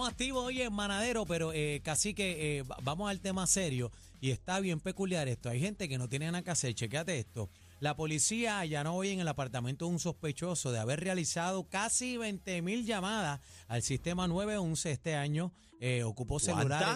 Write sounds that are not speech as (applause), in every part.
Estamos activos hoy en Manadero, pero eh, casi que eh, va- vamos al tema serio y está bien peculiar esto. Hay gente que no tiene nada que hacer. Chequéate esto. La policía allanó hoy en el apartamento de un sospechoso de haber realizado casi 20 mil llamadas al sistema 911 este año. Eh, ocupó celulares.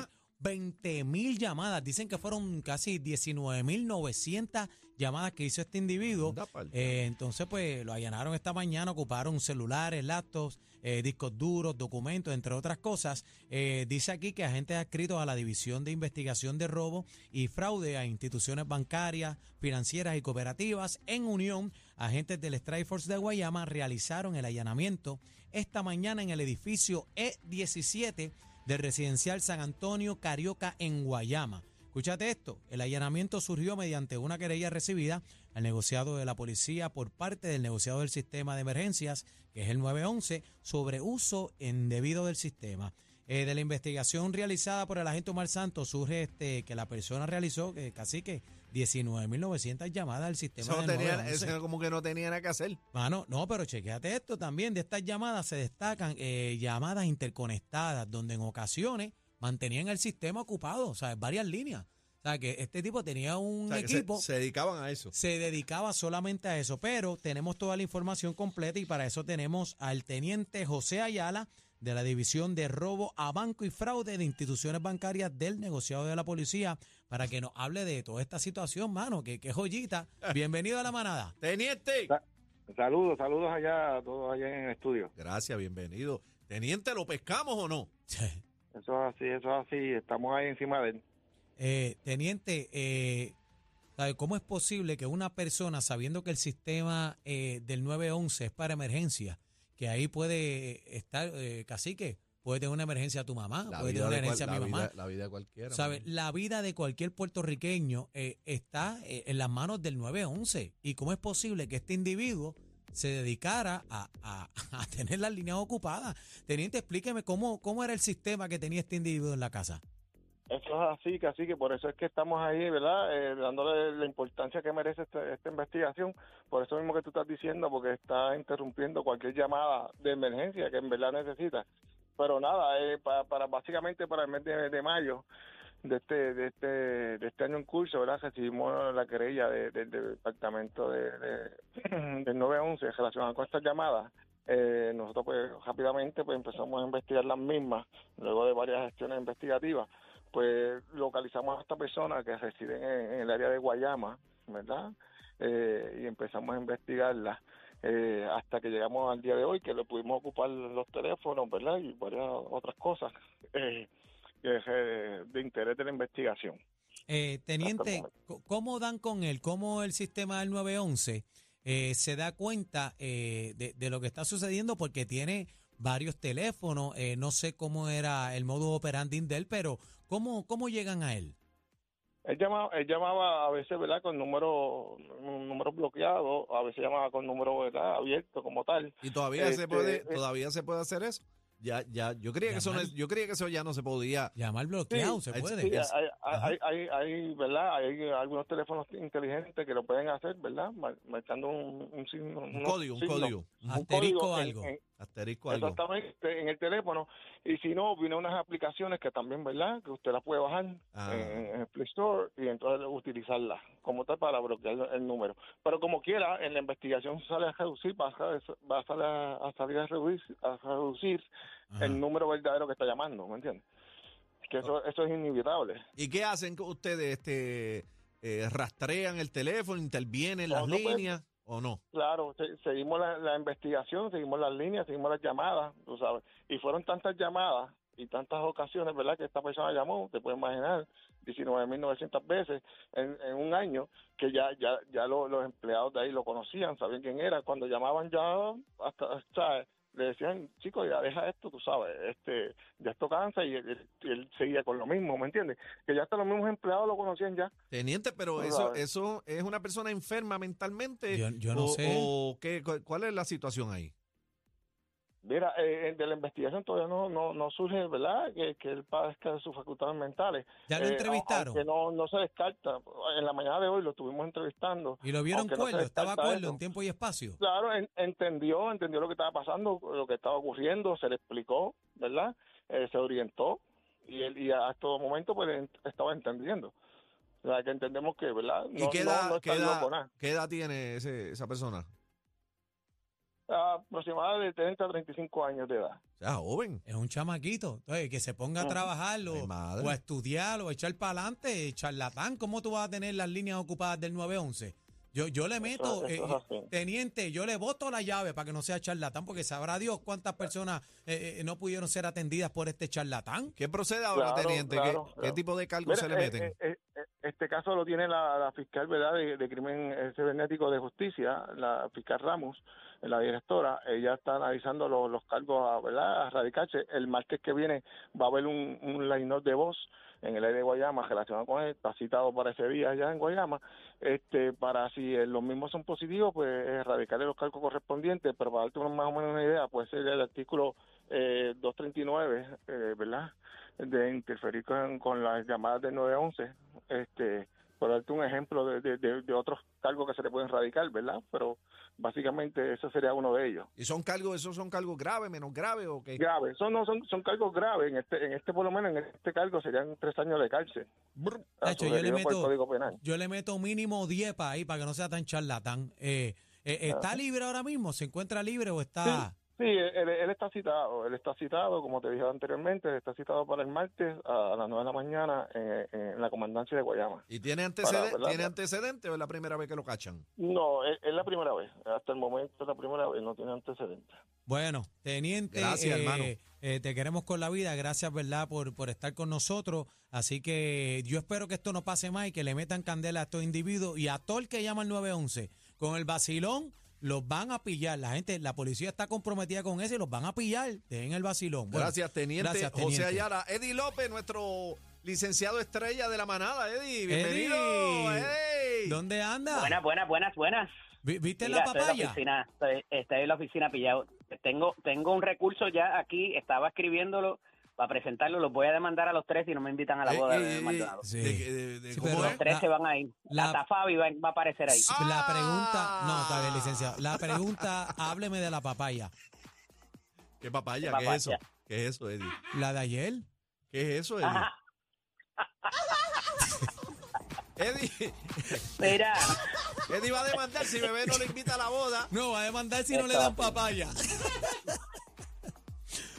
¿Cuánta? 20 mil llamadas. Dicen que fueron casi 19 mil 900 llamadas que hizo este individuo. Eh, entonces, pues lo allanaron esta mañana, ocuparon celulares, laptops, eh, discos duros, documentos, entre otras cosas. Eh, dice aquí que agentes adscritos a la División de Investigación de Robo y Fraude a instituciones bancarias, financieras y cooperativas, en unión, agentes del Strike Force de Guayama realizaron el allanamiento esta mañana en el edificio E17 del residencial San Antonio Carioca en Guayama. Escúchate esto, el allanamiento surgió mediante una querella recibida al negociado de la policía por parte del negociado del sistema de emergencias, que es el 911, sobre uso indebido del sistema. Eh, de la investigación realizada por el agente Omar Santos surge este que la persona realizó eh, casi que 19.900 llamadas al sistema Eso, no del tenía, 911. eso como que no tenía nada que hacer. Mano, no, pero chequéate esto también. De estas llamadas se destacan eh, llamadas interconectadas, donde en ocasiones mantenían el sistema ocupado, o sea, varias líneas. O sea, que este tipo tenía un O sea, que se- equipo, se, dedicaban a eso. se dedicaba solamente a eso, pero tenemos toda la información completa y para eso tenemos al teniente José Ayala de la División de Robo a Banco y Fraude de Instituciones Bancarias del Negociado de la Policía para que nos hable de toda esta situación, mano, que, que joyita. (laughs) Bienvenido a la manada. Teniente. Saludos, saludos allá a todos allá en el estudio. Gracias, bienvenido. Teniente, ¿lo pescamos o no? (laughs) Eso es así, eso es así. Estamos ahí encima de él. Eh, teniente, eh, ¿sabe ¿cómo es posible que una persona, sabiendo que el sistema eh, del 911 es para emergencia, que ahí puede estar, eh, cacique, puede tener una emergencia a tu mamá, puede tener una cual- emergencia a mi la mamá? vida- la vida de cualquiera. ¿Sabe? mano. La vida de cualquier puertorriqueño eh, está eh, en las manos del 911. ¿Y cómo es posible que este individuo se dedicara a, a- (laughs) a tener las líneas ocupadas? Teniente, explíqueme cómo, cómo era el sistema que tenía este individuo en la casa. Eso es así, que así que por eso es que estamos ahí, ¿verdad? Eh, dándole la importancia que merece esta, esta investigación. Por eso mismo que tú estás diciendo, porque está interrumpiendo cualquier llamada de emergencia que en verdad necesita. Pero nada, eh, para, para básicamente para el mes de, mayo de este, de este de este año en curso, ¿verdad? Recibimos la querella de- de- del departamento de, de- (clears throat) del 911 relacionada con estas llamadas. Eh, nosotros pues rápidamente pues empezamos a investigar las mismas, luego de varias gestiones investigativas pues localizamos a esta persona que reside en, en el área de Guayama, ¿verdad? Eh, y empezamos a investigarla eh, hasta que llegamos al día de hoy, que le pudimos ocupar los teléfonos, ¿verdad? Y varias otras cosas eh, eh, de interés de la investigación. Eh, teniente, ¿cómo dan con él? ¿Cómo el sistema del 911 eh, se da cuenta eh, de, de lo que está sucediendo? Porque tiene varios teléfonos, eh, no sé cómo era el modus operandi de él, pero ¿cómo, cómo llegan a él? Él llamaba, él llamaba a veces, ¿verdad? Con números número bloqueados, a veces llamaba con número, ¿verdad? Abierto como tal. Y todavía se Este, puede, eh, todavía se puede hacer eso. Ya, ya, yo creía que eso no es- yo creía que eso ya no se podía. Llamar bloqueado, Sí, se puede. Sí, Es- hay, hay, hay, hay, ¿verdad? Hay algunos teléfonos inteligentes que lo pueden hacer, ¿verdad? Mar- Marcando un, un signo. Un código, un código. un Asterisco código en- algo. en- Asterisco algo. exactamente, en el teléfono. Y si no, vienen unas aplicaciones que también, ¿verdad? Que usted las puede bajar Ah. en, en el Play Store y entonces utilizarlas como tal para bloquear el, número. Pero como quiera, en la investigación sale a reducir, va a, va a, salir a, a salir a reducir, a reducir Ajá. el número verdadero que está llamando, ¿me entiendes? Que eso, eso es inevitable. ¿Y qué hacen ustedes? Este, eh, ¿Rastrean el teléfono? ¿Intervienen las puede- líneas o no? Claro, se- seguimos la, investigación, seguimos las líneas, seguimos las llamadas, tú sabes. Y fueron tantas llamadas y tantas ocasiones, ¿verdad? Que esta persona llamó, te puedes imaginar, 19.900 veces en, un año, que ya ya ya lo- los empleados de ahí lo conocían, sabían quién era. Cuando llamaban ya, hasta, ¿sabes? Le decían, chicos, ya deja esto, tú sabes, este ya esto cansa y él, y él seguía con lo mismo, ¿me entiendes? Que ya hasta los mismos empleados lo conocían ya. Teniente, pero eso, sabes. eso es una persona enferma mentalmente. Yo- yo no o, sé. o qué, cu- ¿Cuál es la situación ahí? Mira, eh, de la investigación todavía no, no, no surge, ¿verdad? Que, que él padezca de sus facultades mentales. ¿Ya lo Eh, entrevistaron? aunque no, no se descarta. En la mañana de hoy lo estuvimos entrevistando. ¿Y lo vieron no cuerdo? ¿Estaba cuerdo en tiempo y espacio? Claro, en- entendió, entendió lo que estaba pasando, lo que estaba ocurriendo, se le explicó, ¿verdad? Eh, se orientó y él y a todo momento pues estaba entendiendo. O sea, que entendemos que, ¿verdad? ¿Y qué edad, qué, edad, qué edad tiene ese, esa persona? Aproximadamente de 30 a 35 años de edad. O sea, joven. Es un chamaquito. Entonces, que se ponga a trabajar o, a estudiar o a echar para adelante, charlatán. ¿Cómo tú vas a tener las líneas ocupadas del 911? Yo, yo le meto, eh, teniente, yo le voto la llave para que no sea charlatán, porque sabrá Dios cuántas personas eh, eh, no pudieron ser atendidas por este charlatán. ¿Qué procede ahora, teniente? ¿Qué, tipo de cargos se le meten? Este caso lo tiene la, fiscal verdad de, crimen cibernético de justicia, la fiscal Ramos, la directora. Ella está analizando los, cargos ¿verdad? a radicarse. El martes que viene va a haber un, un line de voz en el aire de Guayama relacionado con él, está citado para ese día allá en Guayama, este, para si los mismos son positivos, pues erradicarle los cargos correspondientes, pero para darte más o menos una idea, puede ser el artículo eh, 239, eh, ¿verdad?, de interferir con, con las llamadas del 911, este, por darte un ejemplo de, de, otros cargos que se le pueden radicar, ¿verdad? Pero básicamente ese sería uno de ellos. ¿Y son cargos, esos son cargos graves, menos graves o qué? Graves, son, no, son, son cargos graves. En este, en este, por lo menos, en este cargo serían tres años de cárcel. hecho, yo le, meto, yo le meto mínimo 10 para ahí, para que no sea tan charlatán. Eh, eh, ¿Está libre ahora mismo? ¿Se encuentra libre o está...? Sí, él, está citado, él está citado, como te dije anteriormente, él está citado para el martes a, las 9 de la mañana en, la comandancia de Guayama. ¿Y tiene antecedentes ¿tiene antecedente o es la primera vez que lo cachan? No, es, la primera vez, hasta el momento es la primera vez, no tiene antecedentes. Bueno, teniente, gracias, hermano. Eh, eh, te queremos con la vida, gracias, ¿verdad?, por, por estar con nosotros. Así que yo espero que esto no pase más y que le metan candela a estos individuos y a todo el que llama el 911 con el vacilón los van a pillar. La gente, la policía está comprometida con eso y los van a pillar. en el vacilón. gracias, teniente, José Ayala. Eddie López, nuestro licenciado estrella de la manada. Eddie, bienvenido. ¿Dónde anda? Buenas, buenas, buenas, buenas. ¿Viste la papaya? Estoy en la oficina, estoy en la oficina pillado. Tengo, tengo un recurso ya aquí, estaba escribiéndolo para presentarlo, los voy a demandar a los tres y no me invitan a la boda de Maldonado. Sí. los tres se van a ir. La, Hasta Fabi va, a aparecer ahí. La pregunta, no, está bien, licenciado. La pregunta, hábleme de la papaya. ¿Qué papaya? ¿Qué, es eso? ¿Qué es eso, Eddie? ¿La de ayer? ¿Qué es eso, Eddie? (laughs) Eddie. Mira. Eddie va a demandar si bebé no le invita a la boda. No, va a demandar si no le dan papaya.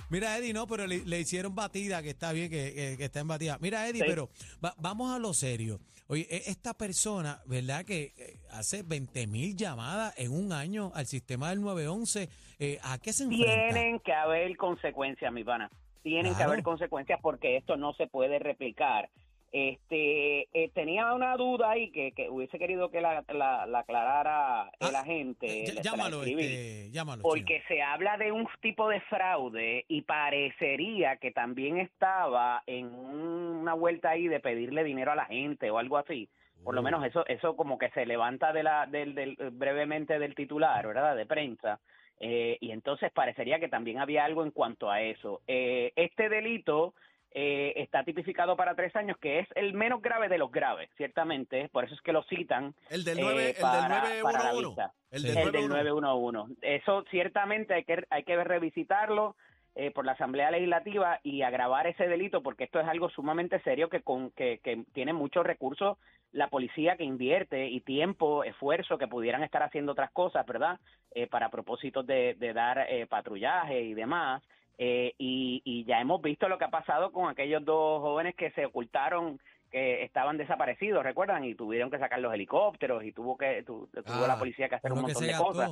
Mira, Eddie, no, pero le, hicieron batida, que está bien, que, está en batida. Mira, Eddie, pero vamos a lo serio. Oye, e, esta persona, ¿verdad? Que eh, hace 20 mil llamadas en un año al sistema del 911, eh, ¿a qué se enfrenta? Tienen que haber consecuencias, mi pana. Tienen que haber consecuencias porque esto no se puede replicar. Este, eh, tenía una duda ahí que, hubiese querido que la, aclarara el ah, agente. Eh, llámalo, este, llámalo. Porque se habla de un tipo de fraude y parecería que también estaba en una vuelta ahí de pedirle dinero a la gente o algo así. Por lo uh. menos eso, eso como que se levanta de la, del, del, brevemente del titular, ¿verdad? De prensa. Eh, y entonces parecería que también había algo en cuanto a eso. este delito eh, está tipificado para tres años, que es el menos grave de los graves, ciertamente, por eso es que lo citan. El del, 9, eh, para, el del 911. El, del, 911. Eso ciertamente hay que, hay que revisitarlo eh, por la Asamblea Legislativa y agravar ese delito, porque esto es algo sumamente serio que, con, que, que tiene muchos recursos la policía que invierte y tiempo, esfuerzo, que pudieran estar haciendo otras cosas, ¿verdad? para propósitos de, de dar patrullaje y demás. Eh, y, ya hemos visto lo que ha pasado con aquellos dos jóvenes que se ocultaron que estaban desaparecidos, ¿recuerdan? Y tuvieron que sacar los helicópteros y tuvo que tuvo la ah, policía que hacer un montón de cosas.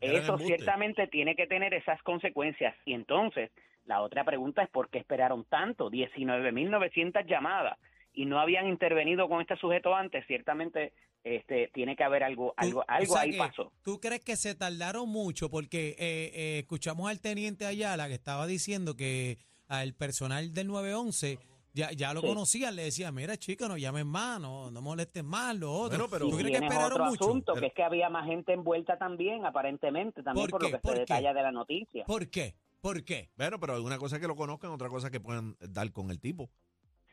eso ciertamente tiene que tener esas consecuencias. Y entonces, la otra pregunta es ¿por qué esperaron tanto? 19.900 llamadas y no habían intervenido con este sujeto antes, ciertamente este, tiene que haber algo, algo, algo ahí pasó. ¿Tú crees que se tardaron mucho? Porque eh, eh, escuchamos al teniente Ayala que estaba diciendo que al personal del 911 ya, ya lo conocían, le decía, mira chica, no llamen más, no, no molesten más, lo otro. pero, ¿Tú crees que esperaron otro asunto, que es que había más gente envuelta también, aparentemente, también por, lo que se detalla de la noticia. ¿Por qué? ¿Por qué? Bueno, pero alguna cosa que lo conozcan, otra cosa que puedan dar con el tipo.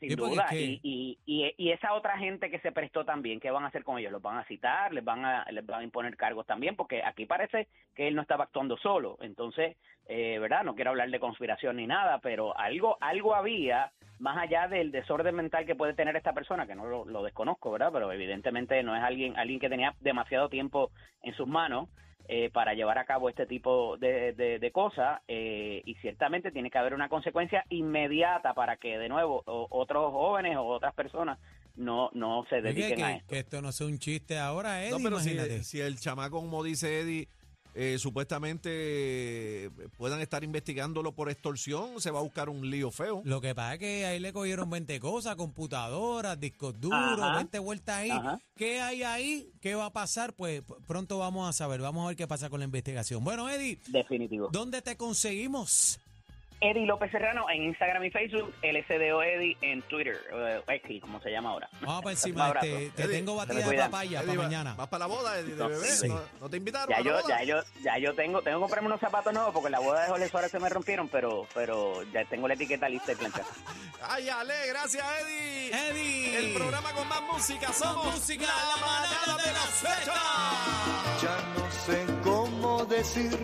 Sin duda. Y, y, y, esa otra gente que se prestó también, ¿qué van a hacer con ellos? ¿Los van a citar? ¿Les van a, les van a imponer cargos también? Porque aquí parece que él no estaba actuando solo. Entonces, eh, ¿verdad? No quiero hablar de conspiración ni nada, pero algo, algo había más allá del desorden mental que puede tener esta persona, que no lo, lo desconozco, ¿verdad? Pero evidentemente no es alguien, alguien que tenía demasiado tiempo en sus manos. Eh, para llevar a cabo este tipo de, de, cosas eh, y ciertamente tiene que haber una consecuencia inmediata para que de nuevo otros jóvenes o otras personas no no se dediquen a esto. Que esto no sea un chiste ahora, Eddie, no, pero si, el chamaco, como dice Eddie, eh, supuestamente puedan estar investigándolo por extorsión, se va a buscar un lío feo. Lo que pasa es que ahí le cogieron 20 cosas, computadoras, discos duros, 20 vueltas ahí. ¿Qué hay ahí? ¿Qué va a pasar? Pues pronto vamos a saber, vamos a ver qué pasa con la investigación. Bueno, Eddie. Definitivo. ¿Dónde te conseguimos? Eddie López Serrano en Instagram y Facebook, LSDO Eddie en Twitter, uh, X, como se llama ahora. Vamos para (laughs) encima, te, te tengo batida de papaya para mañana. ¿Vas para la boda de, bebé? ¿No, te invitaron ya yo, la boda? Ya yo, ya yo tengo, tengo que comprarme unos zapatos nuevos porque la boda de Jorge Suárez se me rompieron, pero, pero ya tengo la etiqueta lista y plancha. (laughs) Ay, Ale, gracias Eddie. Eddie. El programa con más música, somos música, la manada de la fecha. Ya no sé cómo decir